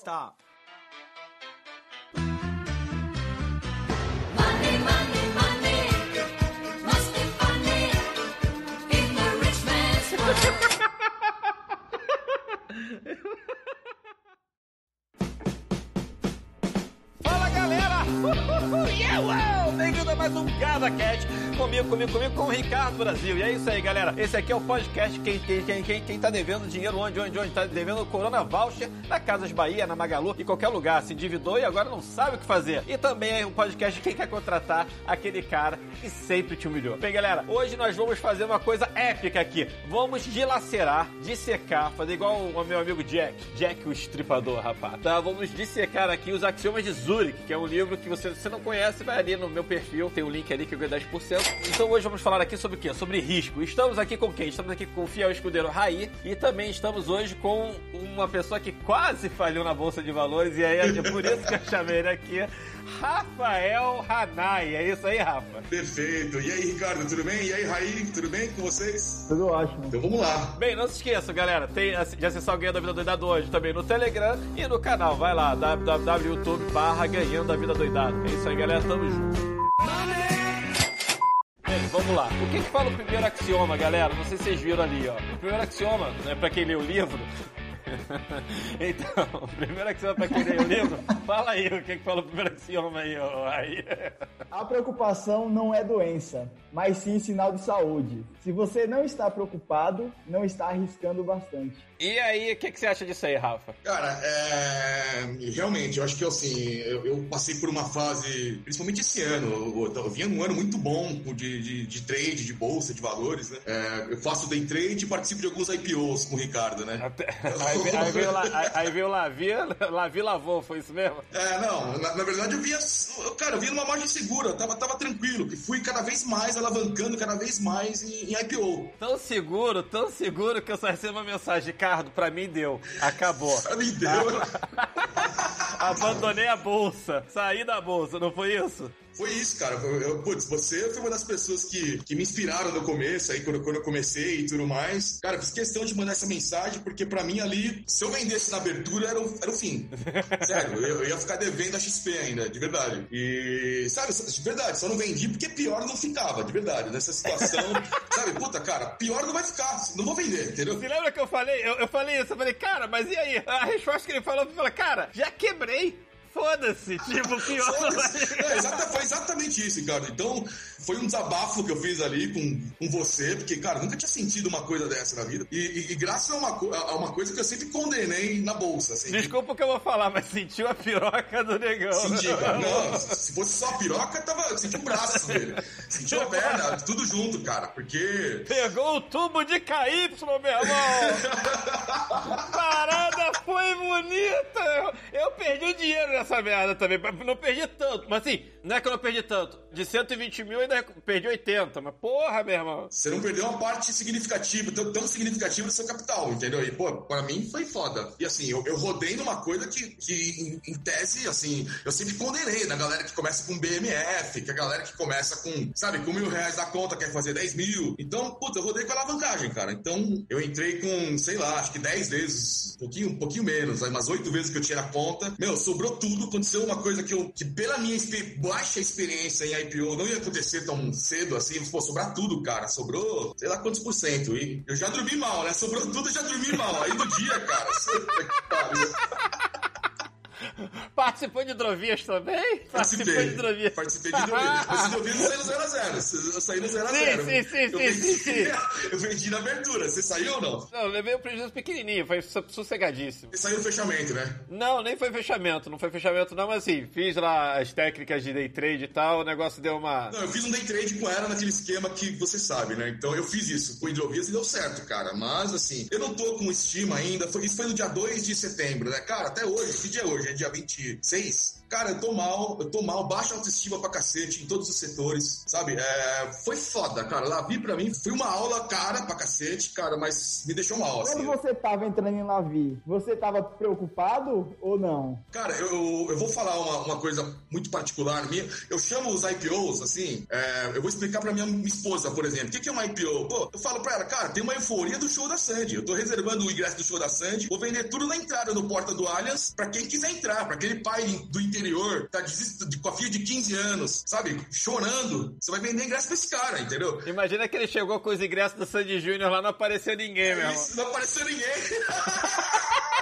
Stop. Money, money, money. Must be funny in the rich man's world. Fala galera! Yeah, wow! Bem-vindo a mais um CasaCast comigo, comigo, comigo, com o Ricardo Brasil. E é isso aí, galera. Esse aqui é o podcast. Quem, quem, quem, quem, tá devendo dinheiro onde, onde, onde? Tá devendo Corona Voucher na Casas Bahia, na Magalu, em qualquer lugar. Se endividou e agora não sabe o que fazer. E também é um podcast quem quer contratar aquele cara que sempre te humilhou. Bem, galera, hoje nós vamos fazer uma coisa épica aqui. Vamos dilacerar, dissecar, fazer igual o meu amigo Jack. Jack o estripador, rapaz. Tá? Vamos dissecar aqui os axiomas de Zurich, que é um livro que você, você não conhece, vai ali no meu perfil, tem um link ali que eu ganho 10%. Então hoje vamos falar aqui sobre o quê? Sobre risco. Estamos aqui com quem? Estamos aqui com o fiel escudeiro Raí e também estamos hoje com uma pessoa que quase falhou na Bolsa de Valores e aí é por isso que eu chamei ele aqui, Rafael Hanai. É isso aí, Rafa? Perfeito. E aí, Ricardo, tudo bem? E aí, Raí, tudo bem com vocês? Tudo ótimo. Então vamos lá. Bem, não se esqueça, galera, tem de acessar o Ganhando a Vida Doidada hoje também no Telegram e no canal. Vai lá, www.youtube barra Ganhando a Vida Doidada. É isso aí, galera, tamo junto. Vamos lá. O que que fala o primeiro axioma, galera? Não sei se vocês viram ali, ó. O primeiro axioma, né, pra quem lê o livro... então, o primeiro axioma pra quem lê o livro, fala aí o que que fala o primeiro axioma aí, ó. Aí. A preocupação não é doença, mas sim sinal de saúde. Se você não está preocupado, não está arriscando bastante. E aí, o que que você acha disso aí, Rafa? Cara, é... realmente, eu acho que assim, eu, eu passei por uma fase, principalmente esse ano, eu, eu vinha num ano muito bom de, de, de trade, de bolsa, de valores, né? É, eu faço day trade e participo de alguns IPOs com o Ricardo, né? Até- Aí, veio- aí veio lá, aí, aí veio Lavi, Lavi lavou, foi isso mesmo? É, não, na, na verdade eu vinha, cara, eu vinha numa margem segura, tava, tava tranquilo, fui cada vez mais alavancando, cada vez mais em, em IPO. Tão seguro, tão seguro que eu só recebi uma mensagem, Ricardo, pra mim deu, acabou. Pra mim deu. Abandonei a bolsa, saí da bolsa, não foi isso? Foi isso, cara. Eu, eu- putz, você foi uma das pessoas que, que me inspiraram no começo, aí quando, quando eu comecei e tudo mais. Cara, fiz questão de mandar essa mensagem, porque pra mim ali, se eu vendesse na abertura, era o, era o fim. Sério, eu, eu ia ficar devendo a XP ainda, de verdade. E, sabe, de verdade, só não vendi porque pior não ficava, de verdade. Nessa situação, sabe, puta, cara, pior não vai ficar, não vou vender, entendeu? Você lembra que eu falei? Eu, eu falei isso, eu falei, cara, mas e aí? A resposta que ele falou, eu falei, cara, já quebrei. Foda-se, tipo, pior. É, exata- foi exatamente isso, Ricardo. Então, foi um desabafo que eu fiz ali com, com você, porque, cara, nunca tinha sentido uma coisa dessa na vida. E, e- e graças a uma, a uma coisa que eu sempre condenei na bolsa, assim. Desculpa o que eu vou falar, mas sentiu a piroca do negão. Senti, cara. Não, se fosse só a piroca, tava, senti o braço dele. Senti a perna, tudo junto, cara. Porque Pegou o tubo de KY, meu irmão! Parada foi bonita! Eu, eu perdi dinheiro nessa merda também. Não perdi tanto, mas assim, não é que eu não perdi tanto. De 120 mil eu ainda perdi 80, mas porra, meu irmão. você não perdeu uma parte significativa, tão, tão significativa do seu capital, entendeu? E, pô, pra mim foi foda. E assim, eu, eu rodei numa coisa que, que em, em tese, assim, eu sempre condenei na galera que começa com BMF, que a galera que começa com, sabe, com mil reais da conta quer fazer 10 mil. Então, puta, eu rodei com alavancagem, cara. Então, eu entrei com, sei lá, acho que 10 vezes, um pouquinho, um pouquinho menos, aí umas 8 vezes que eu tinha na conta. Meu, sobrou tudo, aconteceu uma coisa que eu, que pela minha baixa experiência em IPO não ia acontecer tão cedo assim, pô, sobrar tudo, cara. Sobrou, sei lá quantos por cento. E eu já dormi mal, né? Sobrou tudo, já dormi mal. Aí no dia, cara, que pariu. Participou de hidrovias também? Participou de hidrovias. Participei de hidrovias. Mas hidrovias não saiu no 0 a 0 Eu saí no 0 a Sim, 0 sim, sim, eu sim, vendi, sim. Eu vendi na abertura. Você saiu ou não? Não, eu levei um prejuízo pequenininho, foi sossegadíssimo. Você saiu no fechamento, né? Não, nem foi fechamento, não foi fechamento não, mas assim, fiz lá as técnicas de day trade e tal, o negócio deu uma... Não, eu fiz um day trade com ela naquele esquema que você sabe, né? Então eu fiz isso com hidrovias e deu certo, cara. Mas assim, eu não tô com estima ainda. Foi- isso foi no dia 2 de setembro, né? Cara, até hoje, que dia é hoje? É dia 26 seis, cara, eu tô mal, eu tô mal, baixa autoestima pra cacete em todos os setores, sabe? É, foi foda, cara. Lavi pra mim foi uma aula cara pra cacete, cara, mas me deixou mal, assim. Quando você tava entrando em Lavi, você tava preocupado ou não? Cara, eu, eu vou falar uma, uma coisa muito particular minha. Eu chamo os IPOs, assim, é, eu vou explicar pra minha, minha esposa, por exemplo. O que, que é uma IPO? Pô, eu falo pra ela, cara, tem uma euforia do show da Sandy. Eu tô reservando o ingresso do show da Sandy, vou vender tudo na entrada no Porta do Allianz pra quem quiser entrar, pra aquele pai do interior, tá desist- de, com a filha de 15 anos, sabe? Chorando. Você vai vender ingresso pra esse cara, entendeu? Imagina que ele chegou com os ingressos do Sandy Júnior lá, não apareceu ninguém, meu irmão. Isso, não apareceu ninguém.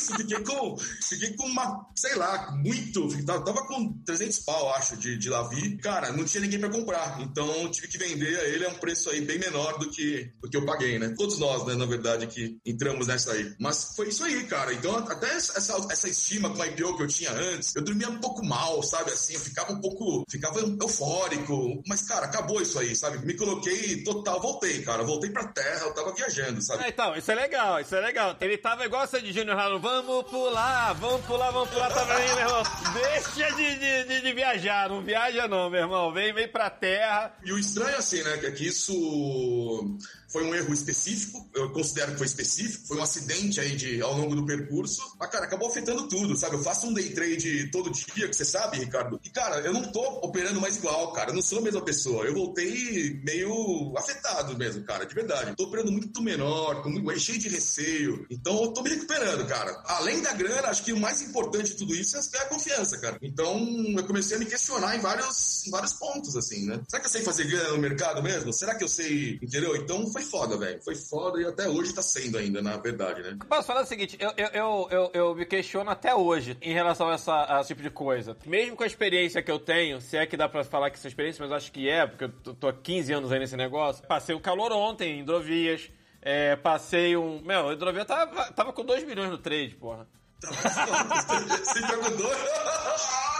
Fiquei com, fiquei com uma, sei lá, muito, tava, com 300 pau, acho, de, de Lavi. Cara, não tinha ninguém pra comprar, então tive que vender a ele a um preço aí bem menor do que, do que eu paguei, né? Todos nós, né, na verdade, que entramos nessa aí. Mas foi isso aí, cara. Então, até essa, essa estima com a IPO que eu tinha antes, eu dormia um pouco mal, sabe, assim, eu ficava um pouco, ficava eufórico. Mas, cara, acabou isso aí, sabe? Me coloquei total, voltei, cara, voltei pra terra, eu tava viajando, sabe? Ah, então, isso é legal, isso é legal. Ele tava igual o Sandy Júnior lá Vamos pular, vamos pular, vamos pular também, meu irmão. Deixa de, de, de, viajar, não viaja não, meu irmão. Vem, vem pra terra. E o estranho, assim, né, que é que isso foi um erro específico, eu considero que foi específico, foi um acidente aí de, ao longo do percurso, mas, cara, acabou afetando tudo, sabe? Eu faço um day trade todo dia, que você sabe, Ricardo, e, cara, eu não tô operando mais igual, cara, eu não sou a mesma pessoa, eu voltei meio afetado mesmo, cara, de verdade. Tô operando muito menor, com muito, cheio de receio, então eu tô me recuperando, cara. Além da grana, acho que o mais importante de tudo isso é a confiança, cara. Então, eu comecei a me questionar em vários, em vários pontos, assim, né? Será que eu sei fazer grana no mercado mesmo? Será que eu sei, entendeu? Então, foi foda, velho. Foi foda e até hoje tá sendo ainda, na verdade, né? Posso falar o seguinte, eu, eu, eu, eu, me questiono até hoje em relação a, essa, a esse tipo de coisa. Mesmo com a experiência que eu tenho, se é que dá pra falar que essa experiência, mas acho que é, porque eu tô- há 15 anos aí nesse negócio. Passei um calor ontem em hidrovias. É, passei um. Meu, a hidrovia tava, tava com 2 milhões no trade, porra. Você perguntou? Nossa!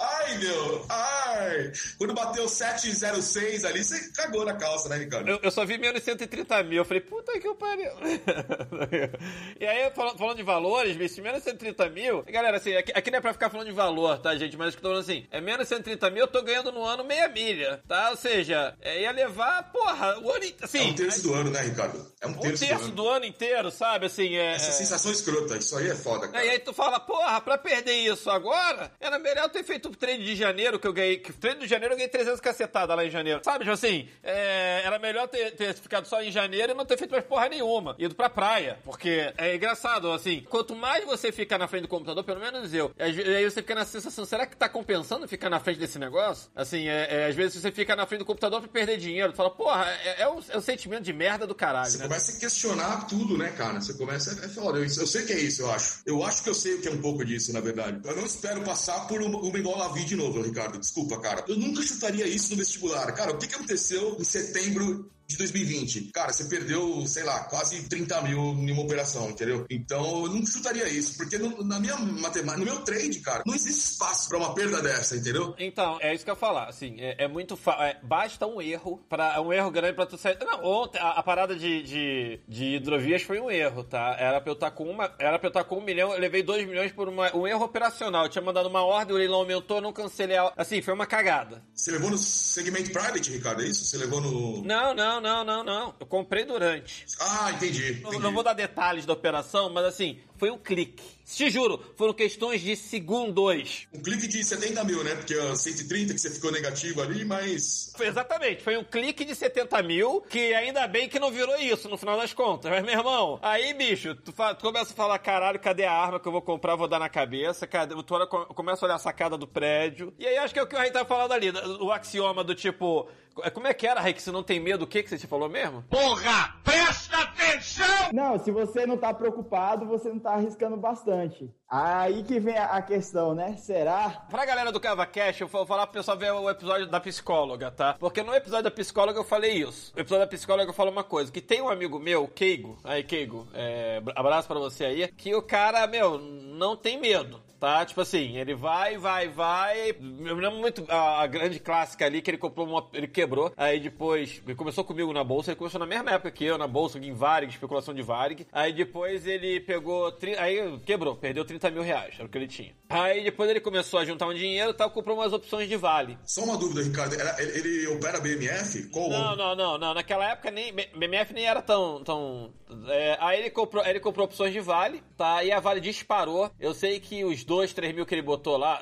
Ai, meu! Ai! Quando bateu 706 ali, você cagou na calça, né, Ricardo? Eu, eu só vi menos 130 mil. Eu falei, puta que eu pariu. e aí, falando, falando de valores, bicho, menos 130 mil. Galera, assim, aqui, aqui não é pra ficar falando de valor, tá, gente? Mas eu tô falando assim, é menos 130 mil, eu tô ganhando no ano meia milha, tá? Ou seja, é, ia levar, porra, o ano. Assim, É um terço do ano, né, Ricardo? É um um terço, terço do ano. do ano inteiro, sabe? Assim, é. Essa é- sensação escrota, isso aí é foda, cara. e aí tu fala, porra, pra perder isso agora, era melhor ter feito o trade de janeiro que eu ganhei. Que o trade de janeiro eu ganhei 300 cacetada lá em janeiro. Sabe, tipo assim, é, era melhor ter, ter ficado só em janeiro e não ter feito mais porra nenhuma. Ido pra praia. Porque é engraçado, assim, quanto mais você fica na frente do computador, pelo menos eu, aí você fica na sensação, será que tá compensando ficar na frente desse negócio? Assim, é, é, às vezes você fica na frente do computador pra perder dinheiro. Tu fala, porra, é, é, um, é um sentimento de merda do caralho, Você né? começa a questionar tudo, né, cara? Você começa. É foda. Eu, eu sei que é isso, eu acho. Eu acho que eu sei o que é um pouco disso, na verdade. Eu não espero passar por uma, igual a vi de novo, Ricardo. Desculpa, cara. Eu nunca chutaria isso no vestibular. Cara, o que aconteceu em setembro de 2020? Cara, você perdeu, sei lá, quase 30 mil em uma operação, entendeu? Então eu não chutaria isso, porque no- na minha matemática, no meu trade, cara, não existe espaço pra uma perda dessa, entendeu? Então, é isso que eu ia falar, assim, é, é muito é, basta um erro, para um erro grande pra tu sair. Não, ontem a, a parada de, de, de hidrovias foi um erro, tá? Era pra eu estar com uma. Era pra eu estar com um milhão, eu levei dois milhões por uma- um erro operacional. Eu tinha mandado uma ordem, o leilão aumentou, não cancelei a. Assim, foi uma cagada. Você levou no segmento private, Ricardo, é isso? Você levou no. Não, não, não, não, não. Eu comprei durante. Ah, entendi. Não, entendi. não vou dar detalhes da operação, mas assim, foi um clique. Te juro, foram questões de segundos. Um clique de 70 mil, né? Porque a 130 que você ficou negativo ali, mas. Foi exatamente, foi um clique de 70 mil, que ainda bem que não virou isso no final das contas. Mas, meu irmão, aí, bicho, tu, fa- tu começa a falar, caralho, cadê a arma que eu vou comprar, vou dar na cabeça? Cadê? Tu olha, co- começa a olhar a sacada do prédio. E aí acho que é o que o Rei tá falando ali, o axioma do tipo. Como é que era, Rei, que você não tem medo? O que que você te falou mesmo? Porra, presta Não, se você não tá preocupado, você não tá arriscando bastante. Aí que vem a a questão, né? Será? Pra galera do CavaCast, eu vou falar pro pessoal ver o episódio da psicóloga, tá? Porque no episódio da psicóloga eu falei isso. No episódio da psicóloga eu falo uma coisa, que tem um amigo meu, o Keigo, aí Keigo, é, abraço pra você aí, que o cara, meu, não tem medo. Tá? Tipo assim, ele vai, vai, vai. Eu me lembro muito a, a grande clássica ali que ele comprou uma. Ele quebrou. Aí depois. Ele começou comigo na bolsa, ele começou na mesma época que eu, na bolsa, em Varig, especulação de Varig. Aí depois ele pegou. Aí quebrou, perdeu 30 mil reais, era o que ele tinha. Aí depois ele começou a juntar um dinheiro e tal, comprou umas opções de vale. Só uma dúvida, Ricardo. Era- ele, ele opera BMF? Qual Não, não, não, não. Naquela época nem BMF nem era tão. tão é, aí ele comprou, ele comprou opções de Vale, tá? E a Vale disparou. Eu sei que os 2, 3 mil que ele botou lá.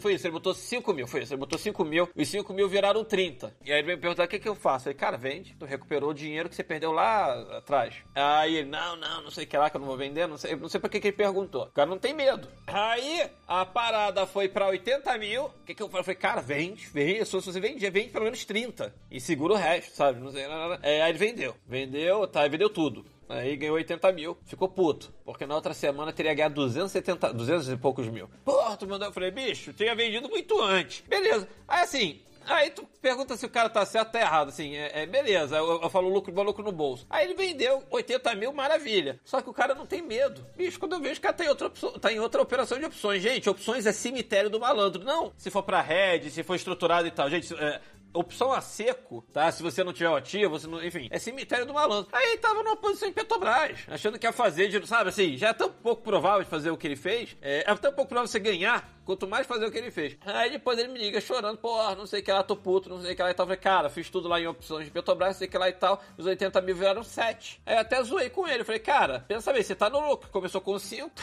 Foi isso, ele botou 5 mil, foi isso. Ele botou 5 mil. Os 5 mil viraram 30. E aí ele me perguntou: o que, que eu faço? Falei, cara, vende. Tu recuperou o dinheiro que você perdeu lá atrás. Aí ele, não, não, não sei o que lá que eu não vou vender. Não sei, não sei pra que, que ele perguntou. O cara não tem medo. Aí a parada foi pra 80 mil. O que, que eu falei? Eu falei, cara, vende, vende. Se você vende, vende pelo menos 30. E segura o resto, sabe? Não sei nada. É, aí ele vendeu. Vendeu, tá, vendeu tudo. Aí ganhou 80 mil, ficou puto. Porque na outra semana teria ganhado 270, 200 e poucos mil. Porra, tu mandou. Eu falei, bicho, tinha vendido muito antes. Beleza. Aí assim, Aí tu pergunta se o cara tá certo ou tá errado, assim, é, é beleza, eu, eu falo lucro, lucro no bolso. Aí ele vendeu 80 mil, maravilha. Só que o cara não tem medo. Bicho, quando eu vejo o cara tá em outra, tá em outra operação de opções. Gente, opções é cemitério do malandro. Não, se for pra rede, se for estruturado e tal. Gente, é, opção a seco, tá? Se você não tiver ativo, você não, enfim, é cemitério do malandro. Aí ele tava numa posição em Petrobras, achando que ia fazer, de- sabe assim, já é tão pouco provável de fazer o que ele fez, é, é tão pouco provável você ganhar, quanto mais fazer o que ele fez. Aí depois ele me liga chorando, porra, não sei o que lá, tô puto, não sei o que lá e tal. Falei, cara, fiz tudo lá em opções de Petrobras, não sei o que lá e tal, os 80 mil viraram 7. Aí até zoei com ele, falei, cara, pensa bem, você tá no lucro, começou com 5.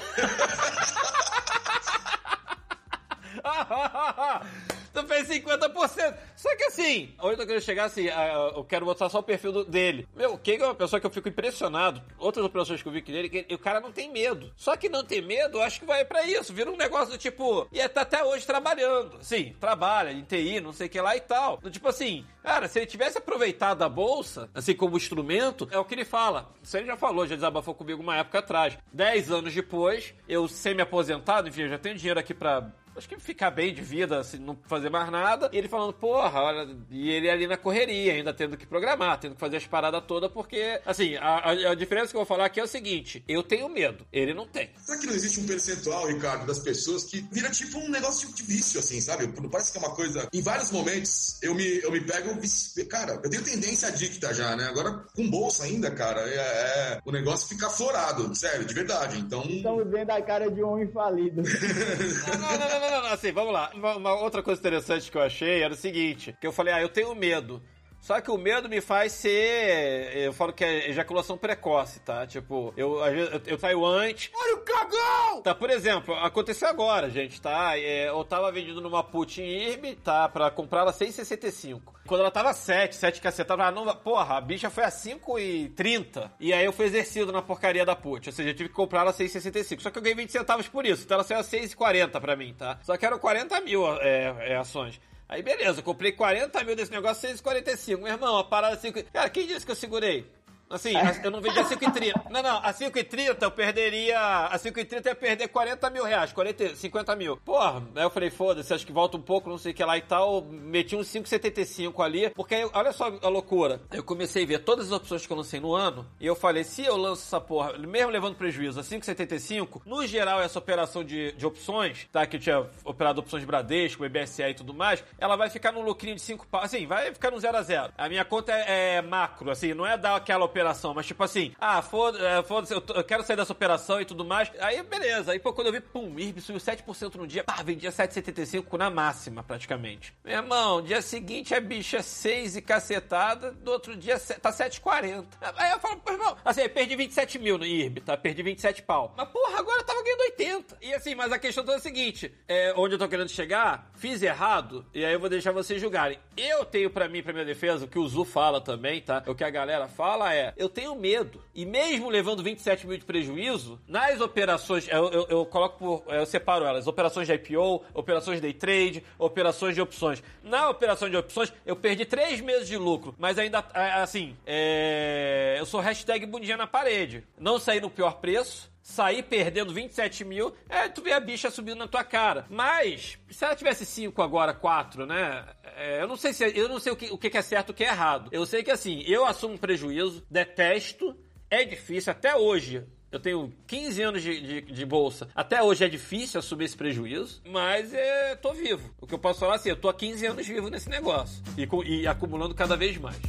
Tu fez 50%. Só que assim, onde eu tô querendo chegar, assim, ah, eu quero mostrar só o perfil do- dele. Meu, o que é uma pessoa que eu fico impressionado. Outras operações que eu vi que dele, que o cara não tem medo. Só que não tem medo, eu acho que vai pra isso. Vira um negócio do tipo. E tá até hoje trabalhando. Sim, trabalha em TI, não sei o que lá e tal. Tipo assim, cara, se ele tivesse aproveitado a bolsa, assim, como instrumento, é o que ele fala. Ele já falou, já desabafou comigo uma época atrás. Dez anos depois, eu semi-aposentado, enfim, eu já tenho dinheiro aqui pra acho que ficar bem de vida, assim, não fazer mais nada. E ele falando, porra, olha, e ele ali na correria, ainda tendo que programar, tendo que fazer as paradas todas, porque, assim, a, a- a diferença que eu vou falar aqui é o seguinte: eu tenho medo, ele não tem. Será que não existe um percentual, Ricardo, das pessoas que vira tipo um negócio de vício, assim, sabe? Parece que é uma coisa. Em vários momentos eu me, eu me pego. Cara, eu tenho tendência adicta já, né? Agora, com bolsa ainda, cara, é, é- o negócio fica aflorado, sério, de verdade. Então. Estamos vendo a cara de um homem falido. Não, não, não, não, não, não, assim, vamos lá. Uma, uma outra coisa interessante que eu achei era o seguinte: que eu falei, ah, eu tenho medo. Só que o medo me faz ser. Eu falo que é ejaculação precoce, tá? Tipo, eu, eu, eu saio antes. Olha o cagão! Tá, por exemplo, aconteceu agora, gente, tá? É, eu tava vendendo numa put em IRB, tá? Pra comprar ela 6,65. Quando ela tava 7, 7 cacetava, ah, não, porra, a bicha foi a 5,30. E aí eu fui exercido na porcaria da put. Ou seja, eu tive que comprar ela 6,65. Só que eu ganhei 20 centavos por isso. Então ela saiu a 6,40 pra mim, tá? Só que eram 40 mil é, é, ações. Aí beleza, comprei 40 mil desse negócio, 6,45. Meu irmão, a parada 5. Cara, quem disse que eu segurei? Assim, eu não vendi a 5,30. Não, não, a 5,30 eu perderia. A 5,30 eu ia perder 40 mil reais, 40, 50 mil. Porra, aí eu falei, foda-se, acho que volta um pouco, não sei o que lá e tal. Meti uns 5,75 ali. Porque aí, olha só a loucura. Eu comecei a ver todas as opções que eu lancei no ano. E eu falei, se eu lanço essa porra, mesmo levando prejuízo a 5,75, no geral, essa operação de, de opções, tá? Que eu tinha operado opções de Bradesco, EBSA e tudo mais, ela vai ficar num lucrinho de 5 pau. Assim, vai ficar no 0 a 0 A minha conta é, é macro, assim, não é dar aquela operação, mas tipo assim, ah, foda- é, foda-se, eu, eu quero sair dessa operação e tudo mais. Aí, beleza. Aí, pô, quando eu vi, pum, IRB subiu 7% no dia, pá, vendia 7,75 na máxima, praticamente. Meu irmão, dia seguinte a bicha 6 e cacetada, do outro dia tá 7,40. Aí eu falo, pô, irmão, assim, perdi 27 mil no IRB, tá? Perdi 27 pau. Mas, porra, agora eu tava ganhando 80. E assim, mas a questão toda é a seguinte, é, onde eu tô querendo chegar, fiz errado, e aí eu vou deixar vocês julgarem. Eu tenho pra mim, pra minha defesa, o que o Zu fala também, tá? O que a galera fala é, eu tenho medo. E mesmo levando 27 mil de prejuízo, nas operações, eu, eu- eu coloco por, eu separo elas, operações de IPO, operações de day trade, operações de opções. Na operação de opções, eu perdi três meses de lucro, mas ainda, assim, é, eu sou hashtag bundinha na parede. Não saí no pior preço, sair perdendo 27 mil, é, tu vê a bicha subindo na tua cara. Mas, se ela tivesse 5 agora, 4, né? É, eu não sei se eu não sei o que, o que é certo e o que é errado. Eu sei que assim, eu assumo prejuízo, detesto, é difícil até hoje. Eu tenho 15 anos de, de, de bolsa. Até hoje é difícil assumir esse prejuízo, mas é, tô vivo. O que eu posso falar é assim, eu tô há 15 anos vivo nesse negócio. E, e acumulando cada vez mais.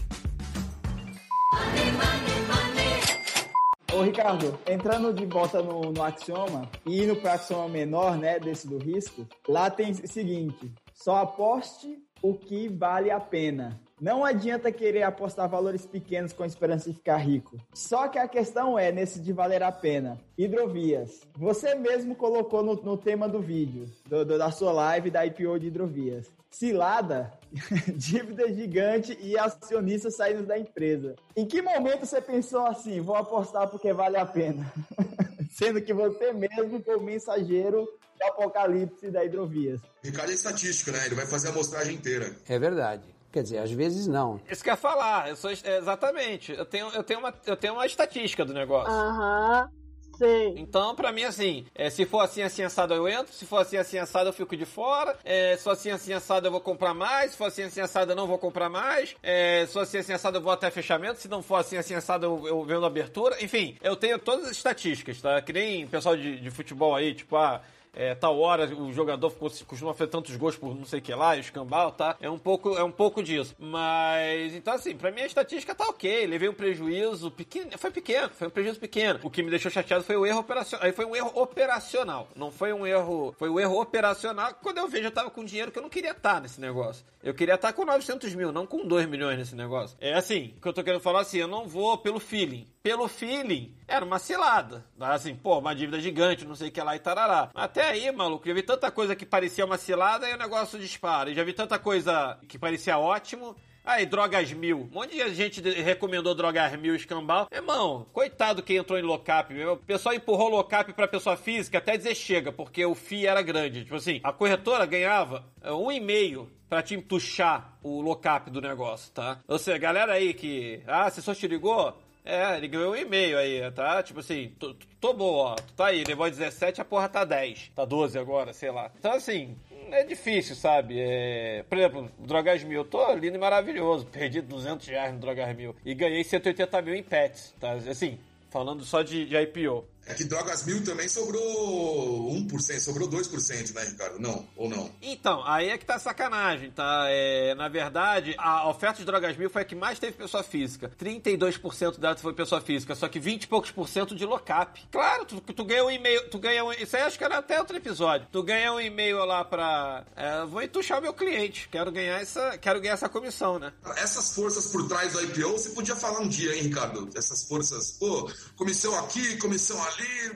Ô Ricardo, entrando de volta no, no axioma e indo para axioma menor, né, desse do risco, lá tem o seguinte: só aposte o que vale a pena. Não adianta querer apostar valores pequenos com esperança de ficar rico. Só que a questão é, nesse de valer a pena, hidrovias. Você mesmo colocou no, no tema do vídeo, do- do- da sua live da IPO de hidrovias. Cilada, dívida gigante e acionistas saindo da empresa. Em que momento você pensou assim, vou apostar porque vale a pena? Sendo que você mesmo foi mensageiro do apocalipse da hidrovias. Ricardo é estatístico, né? Ele vai fazer a amostragem inteira. É verdade. Quer dizer, às vezes não. Isso que eu ia falar, eu sou, é, exatamente. Eu tenho, eu, tenho uma, eu tenho uma estatística do negócio. Aham, sei. Então, pra mim, assim, é, se for assim, assim, assado, eu entro. Se for assim, assim, assado, eu fico de fora. É, se for assim, assim, assado, eu vou comprar mais. Se for assim, assim, assado, eu não vou comprar mais. É, se for assim, assim, assado, eu vou até fechamento. Se não for assim, assim, assado, eu, eu vendo abertura. Enfim, eu tenho todas as estatísticas, tá? Que nem pessoal de, de futebol aí, tipo, ah... É, tal hora o jogador cos- costuma fazer tantos gols por não sei o que lá, escambau, tá? É um pouco, é um pouco disso. Mas, então assim, pra mim a estatística tá ok. Levei um prejuízo pequeno, foi pequeno, foi um prejuízo pequeno. O que me deixou chateado foi o erro operacional. Aí foi um erro operacional. Não foi um erro, foi o erro operacional. Quando eu vejo, eu tava com dinheiro que eu não queria estar nesse negócio. Eu queria estar com 900 mil, não com 2 milhões nesse negócio. É assim, o que eu tô querendo falar assim, eu não vou pelo feeling. Pelo feeling, era uma cilada. Assim, pô, uma dívida gigante, não sei o que lá e tarará. Até aí, maluco, já vi tanta coisa que parecia uma cilada e o negócio dispara. E já vi tanta coisa que parecia ótimo. Aí, drogas mil. Um monte de gente recomendou drogas mil escambau. Irmão, coitado quem entrou em lockup. O pessoal empurrou lockup pra pessoa física até dizer chega, porque o FII era grande. Tipo assim, a corretora ganhava é, um e meio pra te empuxar o lockup do negócio, tá? Ou seja, galera aí que. Ah, só te ligou? É, ele ganhou um e-mail aí, tá? Tipo assim, tô, tô bom, ó. Tá aí, levou 17, a porra tá 10. Tá 12 agora, sei lá. Então, assim, é difícil, sabe? É... Por exemplo, Drogas Mil, tô lindo e maravilhoso. Perdi 200 reais no Drogas Mil. E ganhei 180 mil em pets, tá? Assim, falando só de, de IPO. É que Drogas Mil também sobrou 1%, sobrou 2%, né, Ricardo? Não, ou não? Então, aí é que tá sacanagem, tá? É, na verdade, a oferta de drogas mil foi a que mais teve pessoa física. 32% dela foi pessoa física, só que 20 e poucos por cento de lockup. Claro, tu, tu ganha um e-mail, tu ganha um, isso aí acho que era até outro episódio. Tu ganha um e-mail lá pra, é, vou entuchar o meu cliente, quero ganhar essa, quero ganhar essa comissão, né? Essas forças por trás do IPO, você podia falar um dia, hein, Ricardo? Essas forças, pô, comissão aqui, comissão ali,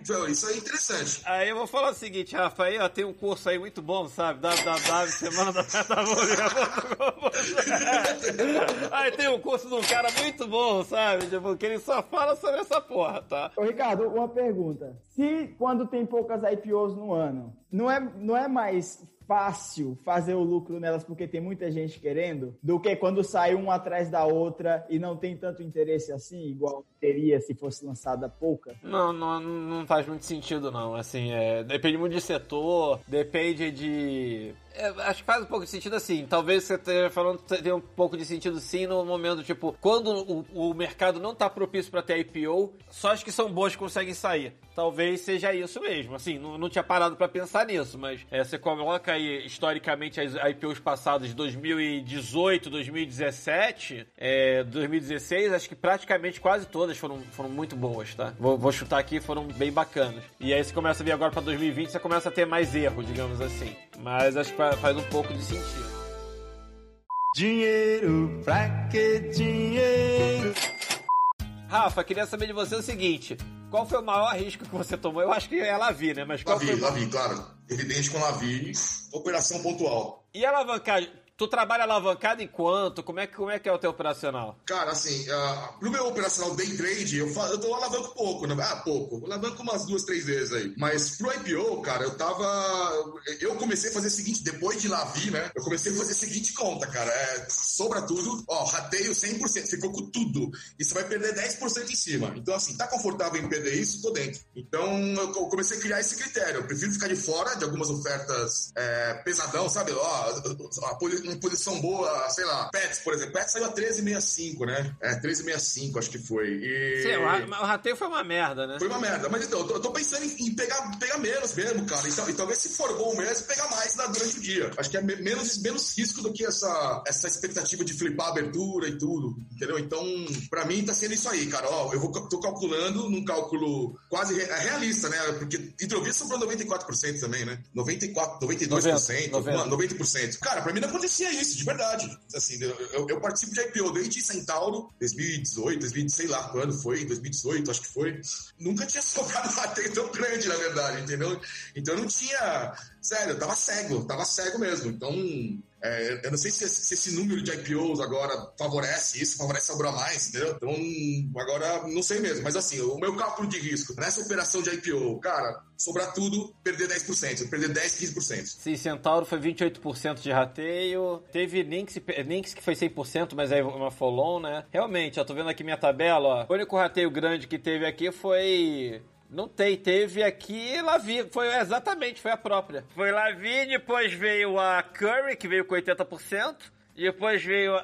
pô, isso aí é interessante. Aí eu vou falar o seguinte, Rafa, aí ó, tem um curso aí muito bom, sabe? www, semana da Aí tem um curso de um cara muito bom, sabe? Tipo, que ele só fala sobre essa porra, tá? Ô, Ricardo, uma pergunta. Se quando tem poucas IPOs no ano, não é, não é mais fácil fazer o lucro nelas porque tem muita gente querendo, do que quando sai uma atrás da outra e não tem tanto interesse assim, igual teria se fosse lançada pouca? Não, não, não faz muito sentido, não. Assim, é, depende muito de setor, depende de. é, acho que faz um pouco de sentido assim. Talvez você esteja falando tem um pouco de sentido sim no momento, tipo, quando o, o mercado não tá propício para ter IPO, só as que são boas conseguem sair. Talvez seja isso mesmo. Assim, não, não tinha parado para pensar nisso, mas é, você coloca aí historicamente as IPOs passadas de 2018, 2017, é, 2016, acho que praticamente quase todas foram, foram muito boas, tá? Vou, vou chutar aqui, foram bem bacanas. E aí você começa a ver agora para 2020, você começa a ter mais erro, digamos assim. Mas acho que fa- faz um pouco de sentido. Dinheiro, pra que dinheiro? Rafa, queria saber de você o seguinte: qual foi o maior risco que você tomou? Eu acho que é Lavi, né? Mas qual Lavi, foi Lavi, claro. Evidente com Lavi, operação pontual. E a alavancagem? Tu trabalha alavancado em quanto? Como é que, como é, que é o teu operacional? Cara, assim, uh, pro meu operacional day trade, eu, fa- eu dou alavanco pouco, né? Ah, pouco. Eu alavanco umas duas, três vezes aí. Mas pro IPO, cara, eu tava. Eu comecei a fazer o seguinte, depois de Lavi, né? Eu comecei a fazer a seguinte conta, cara. É, sobra tudo, ó, rateio 100%, ficou com tudo. E você vai perder 10% em cima. Então, assim, tá confortável em perder isso? Tô dentro. Então, eu co- comecei a criar esse critério. Eu prefiro ficar de fora de algumas ofertas é, pesadão, sabe? Ó, a poli- em posição boa, sei lá, Pets, por exemplo. Pets saiu a 13,65, né? É, 13,65 acho que foi. E... Sim, o, ra- o rateio foi uma merda, né? Foi uma merda. Mas então, eu tô, eu tô pensando em, em pegar, pegar menos mesmo, cara. Então, e talvez se for bom mesmo, pegar mais na- durante o dia. Acho que é me- menos, menos risco do que essa, essa expectativa de flipar a abertura e tudo. Entendeu? Então, pra mim, tá sendo isso aí, cara. Ó, eu vou, tô calculando num cálculo quase re- é realista, né? Porque hidrovia sobrou 94% também, né? 94, 92%, 90, mano, 90%. Cara, pra mim não acontecia isso, de verdade. Assim, eu, eu- eu participo de IPO desde Centauro, 2018, 2000, sei lá quando foi, 2018, acho que foi. Nunca tinha sobrado um rateio tão grande, na verdade, entendeu? Então eu não tinha. Sério, eu tava cego, tava cego mesmo. Então, é, eu não sei se, se esse número de IPOs agora favorece isso, favorece sobrar mais, entendeu? Então, agora não sei mesmo. Mas assim, o meu cálculo de risco nessa operação de IPO, cara, sobrar tudo, perder 10%, perder 10, 15%. Sim, Centauro foi 28% de rateio. Teve Lynx, Lynx que foi 100%, mas é uma follow, né? Realmente, eu tô vendo aqui minha tabela, ó. O único rateio grande que teve aqui foi... Não tem, teve aqui Lavi, foi exatamente, foi a própria. Foi Lavi, depois veio a Curry, que veio com 80%, depois veio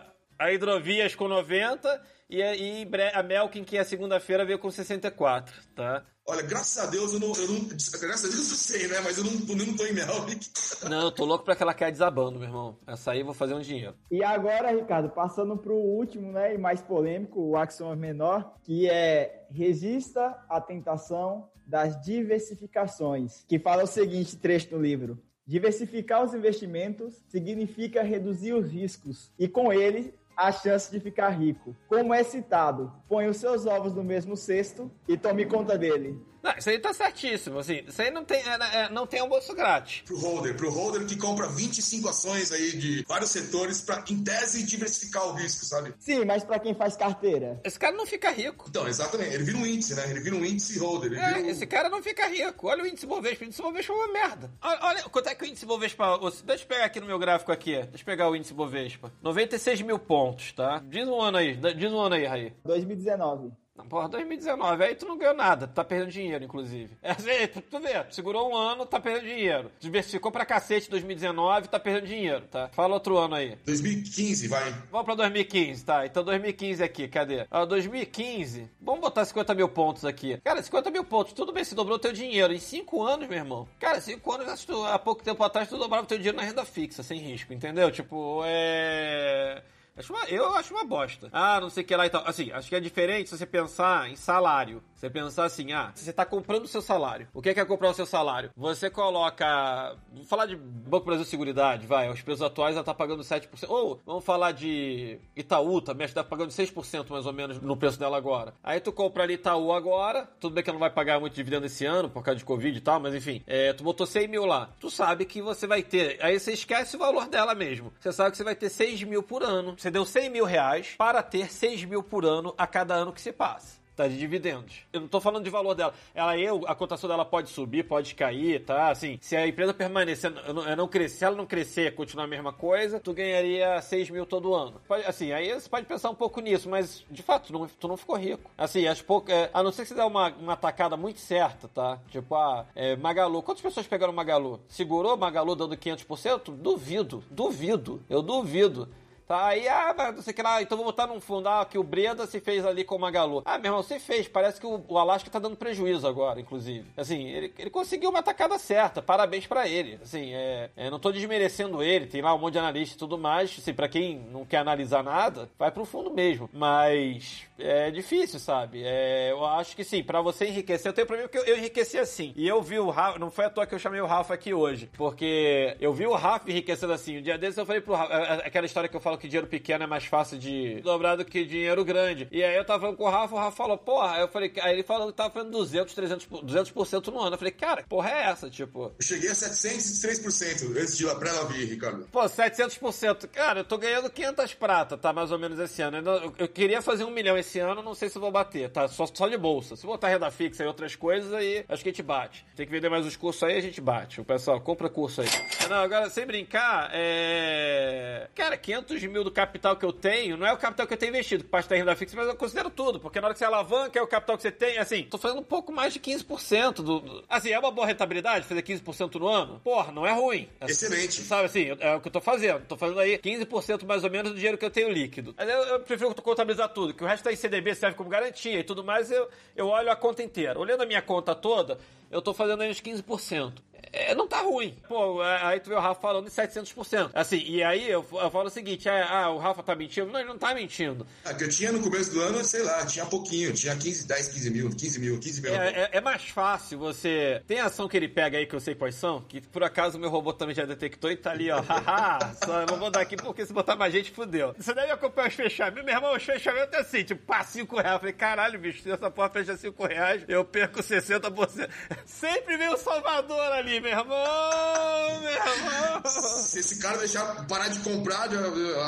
a- Hidrovias com 90%, e a, e a Melkin, que é segunda-feira, veio com 64%, tá? Olha, graças a Deus eu não. Eu não graças a Deus eu sei, né? Mas eu não, eu não tô em Melvik. Não, eu tô louco pra que ela caia desabando, meu irmão. Essa aí eu vou fazer um dinheiro. E agora, Ricardo, passando para o último né, e mais polêmico, o axioma menor, que é resista à tentação das diversificações, que fala o seguinte trecho do livro. Diversificar os investimentos significa reduzir os riscos e, com ele, a chance de ficar rico. Como é citado, põe os seus ovos no mesmo cesto e tome conta dele. Não, isso aí tá certíssimo, assim. Isso aí não tem, é, é, não tem almoço grátis. Pro holder, pro holder que compra 25 ações aí de vários setores pra, em tese, diversificar o risco, sabe? Sim, mas para quem faz carteira? Esse cara não fica rico. Então, exatamente. Ele vira um índice, né? Ele vira um índice holder. Ele É, vira um... esse cara não fica rico. Olha o índice Bovespa. O índice Bovespa é uma merda. Olha, olha quanto é que o índice Bovespa... Deixa eu pegar aqui no meu gráfico aqui. Deixa eu pegar o índice Bovespa. 96 mil pontos, tá? Diz um ano aí. Diz um ano aí, Raí. 2019. Porra, 2019. Aí tu não ganhou nada. Tu tá perdendo dinheiro, inclusive. É assim, tu, tu vê. Segurou um ano, tá perdendo dinheiro. Diversificou pra cacete 2019, tá perdendo dinheiro, tá? Fala outro ano aí. 2015, vai. Vamos pra 2015, tá? Então 2015 aqui, cadê? Ah, 2015, vamos botar 50 mil pontos aqui. Cara, 50 mil pontos, tudo bem, se dobrou teu dinheiro em 5 anos, meu irmão. Cara, 5 anos, acho que tu- há pouco tempo atrás, tu dobrava teu dinheiro na renda fixa, sem risco, entendeu? Tipo, é... Acho uma- eu acho uma bosta. Ah, não sei o que lá e tal. Assim, acho que é diferente se você pensar em salário. Você pensar assim, ah, você tá comprando o seu salário. O que é, que é comprar o seu salário? Você coloca. Vamos falar de Banco Brasil Seguridade, vai. Os preços atuais ela tá pagando 7%. Ou vamos falar de Itaú também, acho que tá pagando 6% mais ou menos no preço dela agora. Aí tu compra ali Itaú agora. Tudo bem que ela não vai pagar muito dividendo esse ano por causa de Covid e tal, mas enfim. É, tu botou 100 mil lá. Tu sabe que você vai ter. Aí você esquece o valor dela mesmo. Você sabe que você vai ter 6 mil por ano. Você deu 100 mil reais para ter 6 mil por ano a cada ano que se passa. Tá, de dividendos. Eu não tô falando de valor dela. Ela, eu, a cotação dela pode subir, pode cair, tá? Assim, se a empresa permanecer, eu não, eu não crescer, se ela não crescer, continuar a mesma coisa, tu ganharia 6 mil todo ano. Pode- assim, aí você pode pensar um pouco nisso, mas de fato, tu não, tu não ficou rico. Assim, acho pouco. é, a não ser que você dê uma, uma tacada muito certa, tá? Tipo, ah, é, Magalu. Quantas pessoas pegaram Magalu? Segurou Magalu dando 500%? Duvido, duvido, eu duvido. Tá, aí, ah, não sei o que lá, então vou botar num fundo, ah, que o Breda se fez ali com o Magalu. Ah, meu irmão, você fez, parece que o, o Alasca tá dando prejuízo agora, inclusive. Assim, ele, ele conseguiu uma tacada certa, parabéns pra ele. Assim, é, é, não tô desmerecendo ele, tem lá um monte de analista e tudo mais, assim, pra quem não quer analisar nada, vai pro fundo mesmo. Mas é difícil, sabe? É, eu acho que sim, pra você enriquecer, eu tenho mim que eu, eu enriqueci assim. E eu vi o Rafa, não foi à toa que eu chamei o Rafa aqui hoje, porque eu vi o Rafa enriquecendo assim. Um dia desses eu falei pro Rafa, é- é aquela história que eu falo que dinheiro pequeno é mais fácil de dobrar do que dinheiro grande. E aí eu tava falando com o Rafa, o Rafa falou, porra, aí eu falei, aí ele falou que tava fazendo 200, 300, 200% no ano. Eu falei, cara, que porra é essa, tipo... Eu cheguei a 703% antes de ir lá pra ela vir, Ricardo. Pô, 700%. Cara, eu tô ganhando 500 prata, tá? Mais ou menos esse ano. Eu, eu- queria fazer um milhão esse ano, não sei se eu vou bater, tá? Só, só de bolsa. Se botar renda fixa e outras coisas, aí acho que a gente bate. Tem que vender mais os cursos aí, a gente bate. O pessoal, compra curso aí. Não, agora, sem brincar, é... Cara, 500 mil mil do capital que eu tenho, não é o capital que eu tenho investido, que parte da renda fixa, mas eu considero tudo, porque na hora que você alavanca é o capital que você tem, assim, tô fazendo um pouco mais de 15% do, do... Assim, é uma boa rentabilidade fazer 15% no ano? Porra, não é ruim. Excelente. Sabe assim, é o que eu tô fazendo. Tô fazendo aí 15% mais ou menos do dinheiro que eu tenho líquido. Mas eu, eu prefiro contabilizar tudo, que o resto tá em CDB, serve como garantia e tudo mais, eu, eu olho a conta inteira. Olhando a minha conta toda, eu tô fazendo aí uns 15%. É, não tá ruim. Pô, é, aí tu vê o Rafa falando de 700%. Assim, e aí eu, eu falo o seguinte, é, ah, o Rafa tá mentindo. Não, ele não tá mentindo. Ah, que eu tinha no começo do ano, sei lá, tinha pouquinho, tinha 15, 10, 15 mil, 15 mil, 15 mil. É, é- é mais fácil você. Tem ação que ele pega aí que eu sei quais são, que por acaso o meu robô também já detectou e tá ali, ó. Haha, só eu não vou dar aqui porque se botar mais gente, fudeu. Você deve acompanhar os fechamentos. Meu irmão, os fechamentos é assim, tipo, pá, 5 reais. Eu falei, caralho, bicho, se essa porra fecha 5 reais, eu perco 60%. Sempre vem o Salvador ali, meu irmão, meu irmão. Se esse cara deixar parar de comprar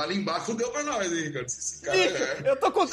ali embaixo, fudeu pra nós, hein, cara. Se esse cara Bicho, é. eu tô com...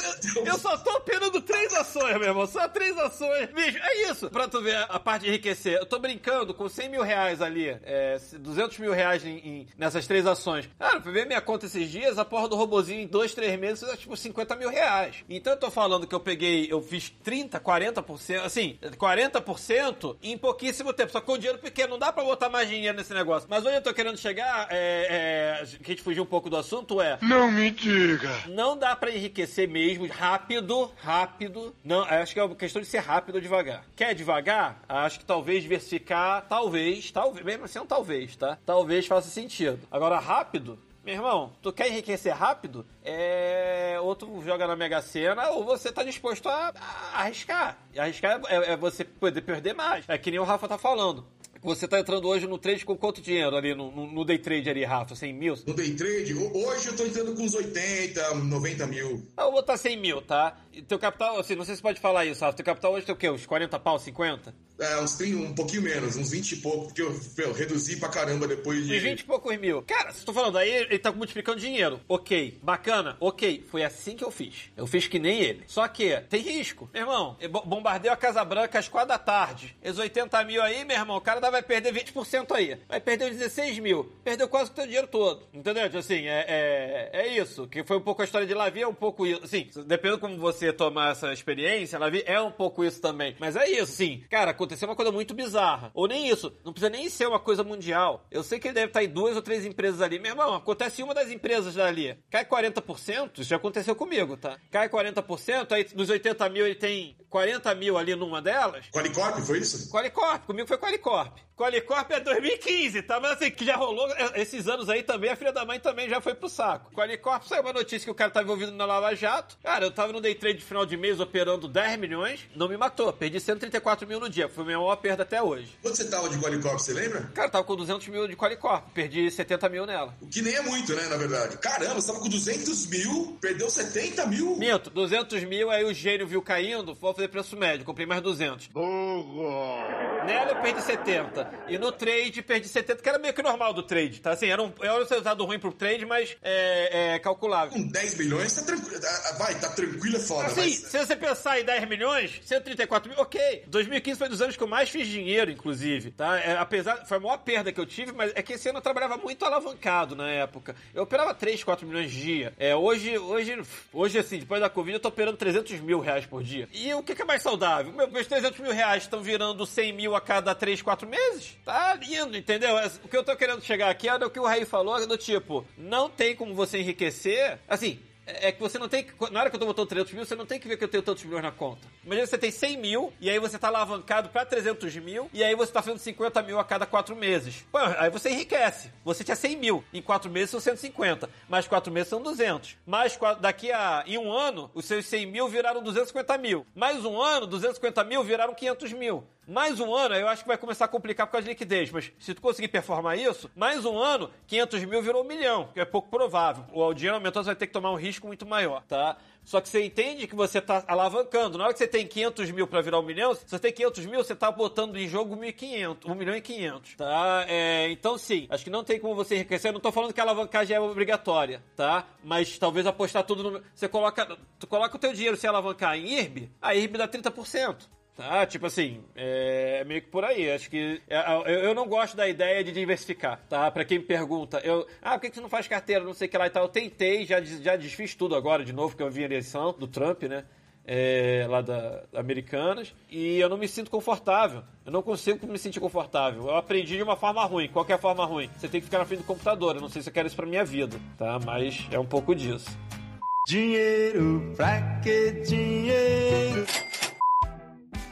Eu só tô operando três ações, meu irmão. Só três ações. Bicho, é isso. Pra tu ver a parte de enriquecer. Eu tô brincando com 100 mil reais ali. É, 200 mil reais em, em- nessas três ações. Cara, pra ver minha conta esses dias, a porra do robozinho em dois, três meses é tipo 50 mil reais. Então eu tô falando que eu peguei, eu fiz 30, 40%, assim, 40% em pouquíssimo tempo. Só que com dinheiro pequeno, não dá pra botar mais dinheiro nesse negócio. Mas onde eu tô querendo chegar, é, é, que a gente fugiu um pouco do assunto, é... Não me diga. Não dá pra enriquecer mesmo, rápido, rápido. Não, acho que é uma questão de ser rápido ou devagar. Quer devagar? Acho que talvez diversificar, talvez, talvez, mesmo assim é um talvez, tá? Talvez faça sentido. Agora, rápido, meu irmão, tu quer enriquecer rápido? É. Ou tu joga na Mega Sena, ou você tá disposto a, a arriscar. E arriscar é, é você poder perder mais. É que nem o Rafa tá falando. Você tá entrando hoje no trade com quanto dinheiro ali no, no- no day trade ali, Rafa? 100 mil? No day trade, ho- hoje eu tô entrando com uns 80, 90 mil. Ah, Eu vou botar 100 mil, tá? E teu capital, assim, não sei se pode falar isso, Rafa. Teu capital hoje tem o quê? Uns 40 pau, 50? É, uns 30, um pouquinho menos, uns 20 e pouco, porque eu, eu reduzi pra caramba depois de. Uns 20 e poucos mil. Cara, se tô falando aí, ele tá multiplicando dinheiro. Ok, bacana, ok. Foi assim que eu fiz. Eu fiz que nem ele. Só que tem risco. Meu irmão, eu bo- bombardeio a Casa Branca às 4 da tarde. Esses 80 mil aí, meu irmão, o cara vai perder 20% aí. Vai perder os 16 mil. Perdeu quase o teu dinheiro todo. Entendeu? Tipo Assim, é, é, é isso. Que foi um pouco a história de Lavi, é um pouco isso. Assim, dependendo como você tomar essa experiência, Lavi é um pouco isso também. Mas é isso, sim. Cara, aconteceu uma coisa muito bizarra. Ou nem isso. Não precisa nem ser uma coisa mundial. Eu sei que ele deve estar em duas ou três empresas ali. Meu irmão, acontece uma das empresas dali. Cai 40%, isso já aconteceu comigo, tá? Cai 40%, aí dos 80 mil ele tem 40 mil ali numa delas. Qualicorp, foi isso? Qualicorp, comigo foi Qualicorp. Qualicorp é 2015, tá? Mas assim, que já rolou é, esses anos aí também, a filha da mãe também já foi pro saco. Qualicorp saiu uma notícia que o cara tava envolvido na Lava Jato. Cara, eu tava no day trade de final de mês operando 10 milhões, não me matou. Perdi 134 mil no dia, foi a minha maior perda até hoje. Quanto você tava de Qualicorp, você lembra? Cara, eu tava com 200 mil de Qualicorp, perdi 70 mil nela. O que nem é muito, né, na verdade. Caramba, você tava com 200 mil, perdeu 70 mil. Minto, 200 mil, aí o gênio viu caindo, vou fazer preço médio, comprei mais 200. Nela eu perdi 70. E no trade perdi 70, que era meio que normal do trade, tá? Assim, era um, era um resultado ruim pro trade, mas é, é calculável. Com 10 milhões, tá tranquilo. ah, Vai, tá tranquilo, é foda. Assim, mas... se você pensar em 10 milhões, 134 mil, ok. 2015 foi dos anos que eu mais fiz dinheiro, inclusive, tá? É, apesar, foi a maior perda que eu tive, mas é que esse ano eu trabalhava muito alavancado na época. Eu operava 3, 4 milhões de dia. É, hoje, hoje, hoje assim, depois da Covid, eu tô operando 300 mil reais por dia. E o que, que é mais saudável? Meu, meus 300 mil reais estão virando 100 mil a cada 3, 4 meses? Tá lindo, entendeu? O que eu tô querendo chegar aqui é do que o Raí falou, do tipo, não tem como você enriquecer, assim, é é que você não tem que. Na hora que eu tô botando 300 mil, você não tem que ver que eu tenho tantos milhões na conta. Imagina você tem 100 mil, e aí você tá alavancado pra 300 mil, e aí você tá fazendo 50 mil a cada 4 meses. Pô, aí você enriquece. Você tinha 100 mil, em 4 meses são 150. Mais 4 meses são 200. Mais daqui a. Em um ano, os seus 100 mil viraram 250 mil. Mais um ano, 250 mil viraram 500 mil. Mais um ano, eu acho que vai começar a complicar por causa de liquidez, mas se tu conseguir performar isso, mais um ano, 500 mil virou um milhão, que é pouco provável. O dinheiro aumentou, você vai ter que tomar um risco muito maior, tá? Só que você entende que você tá alavancando. Na hora que você tem 500 mil pra virar um milhão, se você tem 500 mil, você tá botando em jogo 1.500, 1 milhão e 500, tá? É, então sim, acho que não tem como você enriquecer. Eu não tô falando que a alavancagem é obrigatória, tá? Mas talvez apostar tudo no... Você coloca, tu coloca o teu dinheiro se alavancar em IRB, a IRB dá 30%. Tá, tipo assim, é meio que por aí. Acho que é, eu, eu não gosto da ideia de diversificar, tá? Pra quem me pergunta, eu, ah, por que você não faz carteira, não sei o que lá e tal. Eu tentei, já, já desfiz tudo agora de novo, que eu vi a eleição do Trump, né? É, lá da, da Americanas, e eu não me sinto confortável. Eu não consigo me sentir confortável. Eu aprendi de uma forma ruim. Qualquer forma ruim. Você tem que ficar na frente do computador. Eu não sei se eu quero isso pra minha vida, tá? Mas é um pouco disso. Dinheiro, pra que dinheiro?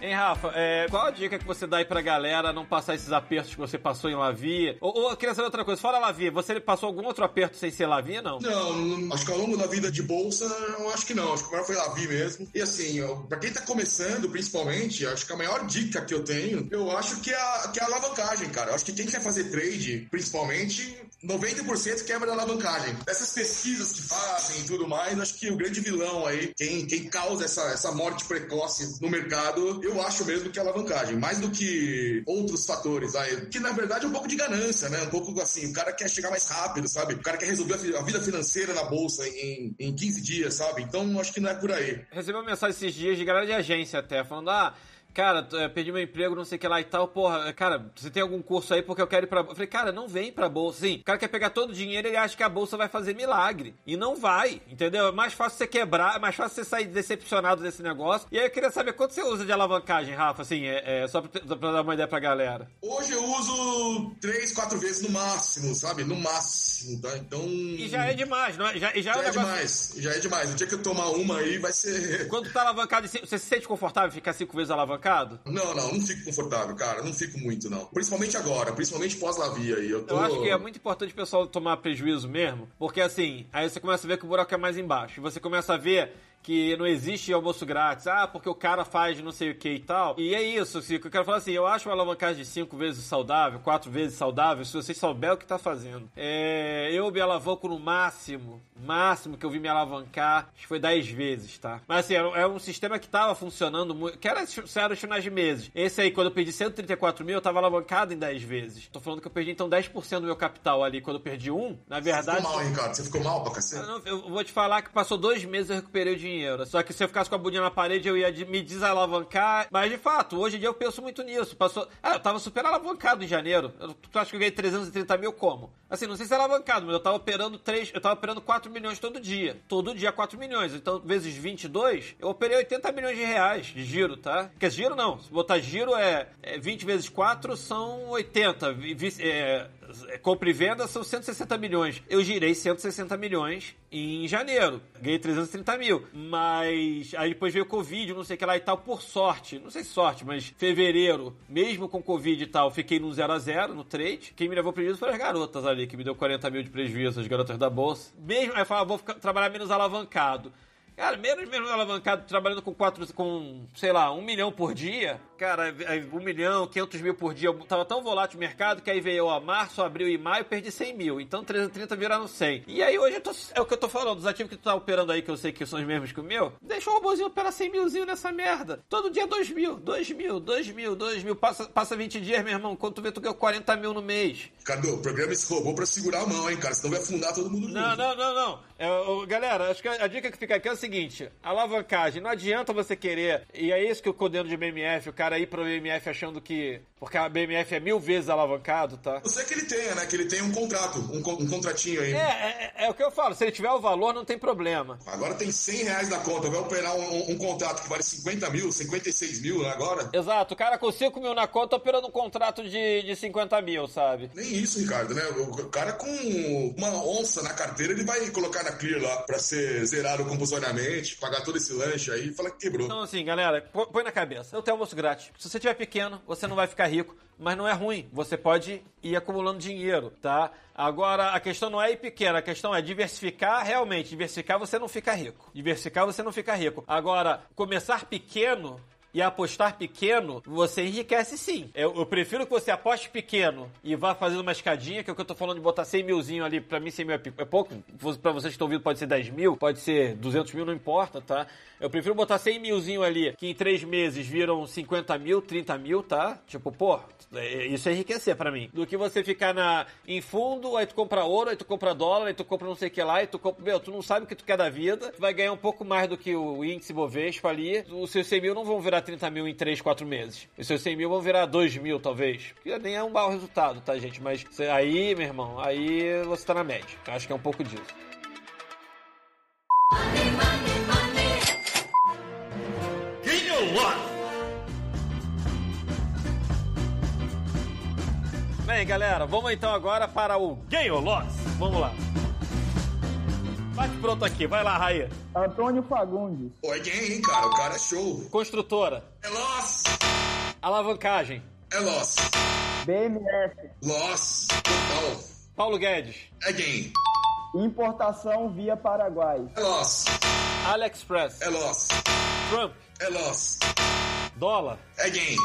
Hein, Rafa, é, qual a dica que você dá aí pra galera não passar esses apertos que você passou em Lavia? Ou, ou eu queria saber outra coisa, fora Lavia, você passou algum outro aperto sem ser Lavia, não? Não, acho que ao longo da vida de bolsa, eu acho que não. Acho que o maior foi Lavi mesmo. E assim, ó, pra quem tá começando, principalmente, acho que a maior dica que eu tenho, eu acho que é a, que é a alavancagem, cara. Eu acho que quem quer fazer trade, principalmente, 90% quebra a alavancagem. Essas pesquisas que fazem e tudo mais, acho que o grande vilão aí, quem, quem causa essa, essa morte precoce no mercado, eu acho mesmo que é alavancagem. Mais do que outros fatores aí. Que na verdade é um pouco de ganância, né? Um pouco assim, o cara quer chegar mais rápido, sabe? O cara quer resolver a vida financeira na bolsa em, em 15 dias, sabe? Então acho que não é por aí. Recebi uma mensagem esses dias de galera de agência até, falando, ah, cara, eh, perdi meu emprego, não sei o que lá e tal, porra, cara, você tem algum curso aí porque eu quero ir pra... Eu falei, cara, não vem pra bolsa, sim, o cara quer pegar todo o dinheiro ele acha que a bolsa vai fazer milagre, e não vai, entendeu? É mais fácil você quebrar, é mais fácil você sair decepcionado desse negócio, e aí eu queria saber quanto você usa de alavancagem, Rafa, assim, é, é, só pra, pra dar uma ideia pra galera. Hoje eu uso três, quatro vezes no máximo, sabe? No máximo, tá? Então. E já é demais, não é? Já, já, Já é um é negócio... demais, já é demais. O dia que eu tomar uma aí vai ser. Quando tá alavancado, você se sente confortável ficar cinco vezes alavancado? Não, não, não fico confortável, cara. Não fico muito, não. Principalmente agora, principalmente pós-lavia aí. Eu, tô... Eu acho que é muito importante o pessoal tomar prejuízo mesmo, porque assim, aí você começa a ver que o buraco é mais embaixo. Você começa a ver que não existe almoço grátis, ah, porque o cara faz não sei o que e tal. E é isso, que eu quero falar assim, eu acho uma alavancagem de cinco vezes saudável, quatro vezes saudável, se você souber o que tá fazendo. É, eu me alavanco no máximo, máximo que eu vi me alavancar, acho que foi 10 vezes, tá? Mas assim, é um sistema que tava funcionando muito, que era, era os finais de meses. Esse aí, quando eu perdi 134 mil, eu tava alavancado em 10 vezes. Tô falando que eu perdi então 10% do meu capital ali, quando eu perdi um, na Você verdade... ficou mal, Ricardo. Você ficou mal pra Eu cacete? não- Eu vou te falar que passou dois meses eu recuperei o dinheiro. Só que se eu ficasse com a bundinha na parede, eu ia me desalavancar. Mas de fato, hoje em dia eu penso muito nisso. Passou. Ah, eu tava super alavancado em janeiro. Eu, tu acha que eu ganhei 330 mil como? Assim, não sei se é alavancado, mas eu tava operando 3. Eu tava operando 4 milhões todo dia. Todo dia 4 milhões. Então, vezes 22, eu operei 80 milhões de reais de giro, tá? Quer giro não. Se botar giro é, é 20 vezes 4 são 80. Vi- vi- É, é, compra e venda são 160 milhões. Eu girei 160 milhões em janeiro. Ganhei 330 mil. Mas aí depois veio o Covid, não sei o que lá e tal. Por sorte, não sei se sorte, mas fevereiro, mesmo com Covid e tal, fiquei no 0 a 0 no trade. Quem me levou prejuízo foram as garotas ali, que me deu 40 mil de prejuízo, as garotas da bolsa. Mesmo, aí eu falava, vou ficar- trabalhar menos alavancado. Cara, menos mesmo alavancado, trabalhando com quatro, com, sei lá, um milhão por dia. Cara, é, um milhão, 500 mil por dia. Eu tava tão volátil o mercado que aí veio ó, março, abril e maio, eu perdi 100 mil. Então 330 viraram 100. E aí hoje eu tô, é o que eu tô falando, dos ativos que tu tá operando aí, que eu sei que são os mesmos que o meu, deixa o robôzinho operar 100 milzinho nessa merda. Todo dia 2 mil, 2 mil, 2 mil, 2 mil. Passa, passa 20 dias, meu irmão, quando tu vê, tu ganhou 40 mil no mês. Ricardo, programa esse robô pra segurar a mão, hein, cara? Senão vai afundar todo mundo Não, junto. não, não, não. É, ô, galera, acho que a, a dica que fica aqui é o seguinte: alavancagem, não adianta você querer. E é isso que eu condeno de BMF, o cara ir pro BMF achando que. Porque a BMF é mil vezes alavancado, tá? Eu sei que ele tenha, né? Que ele tem um contrato, um, um contratinho aí. É, é, é o que eu falo, se ele tiver o valor, não tem problema. Agora tem 100 reais na conta, vai operar um, um- um contrato que vale 50 mil, 56 mil né, agora? Exato, o cara com 5 mil na conta operando um contrato de, de 50 mil, sabe? Nem isso, Ricardo, né? O cara com uma onça na carteira, ele vai colocar na Clear lá pra ser zerado compulsoriamente, pagar todo esse lanche aí e fala que quebrou. Então, assim, galera, põe na cabeça. Eu tenho almoço grátis. Se você tiver pequeno, você não vai ficar rico, mas não é ruim. Você pode ir acumulando dinheiro, tá? Agora, a questão não é ir pequeno, a questão é diversificar realmente. Diversificar você não fica rico. Diversificar você não fica rico. Agora, começar pequeno e apostar pequeno, você enriquece sim. Eu, eu prefiro que você aposte pequeno e vá fazendo uma escadinha, que é o que eu tô falando de botar 100 milzinho ali, pra mim 100 mil é, é pouco, pra vocês que estão ouvindo pode ser 10 mil, pode ser 200 mil, não importa, tá? Eu prefiro botar 100 milzinho ali, que em 3 meses viram 50 mil, 30 mil, tá? Tipo, pô, é- isso é enriquecer pra mim. Do que você ficar na, em fundo, aí tu compra ouro, aí tu compra dólar, aí tu compra não sei o que lá, aí tu compra. Meu, tu não sabe o que tu quer da vida. Tu vai ganhar um pouco mais do que o índice Bovespa ali. Os seus 100 mil não vão virar virar 30 mil em 3, 4 meses. Os seus 100 mil vão virar 2 mil, talvez. Que nem é um mau resultado, tá, gente? Mas aí, meu irmão, aí você tá na média. Eu acho que é um pouco disso. Gain or loss? Bem, galera, vamos então agora para o Game or Loss. Vamos lá. Bate pronto aqui, vai lá, Raí. Antônio Fagundes. Pô, é game, hein, cara? O cara é show. Construtora, É loss. alavancagem, É loss. BMF. Loss. Total. Paulo Guedes, É game. Importação via Paraguai. É loss. AliExpress, É loss. Trump, É loss. dólar. É game.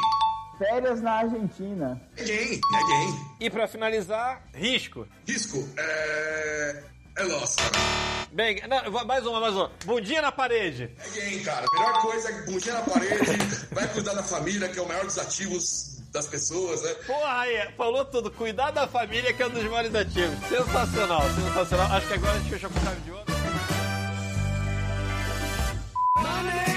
Férias na Argentina. É game. É game. E pra finalizar, risco. Risco. É. É loss, cara. Bem, não, mais uma, mais uma. Bundinha na parede. É game, cara. Melhor coisa é bundinha na parede. vai cuidar da família, que é o maior dos ativos das pessoas, né? Porra, Raí, falou tudo. Cuidar da família que é um dos maiores ativos. Sensacional, sensacional. Acho que agora a gente fechou com chave de ouro. Galera,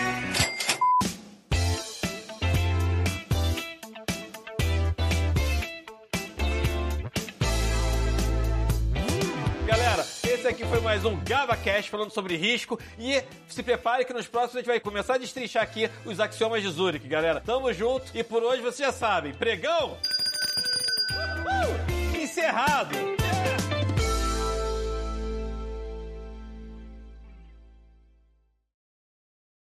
esse aqui foi mais um GavaCast falando sobre risco e se prepare que nos próximos a gente vai começar a destrinchar aqui os axiomas de Zurich, galera. Tamo junto e por hoje vocês já sabem, pregão encerrado.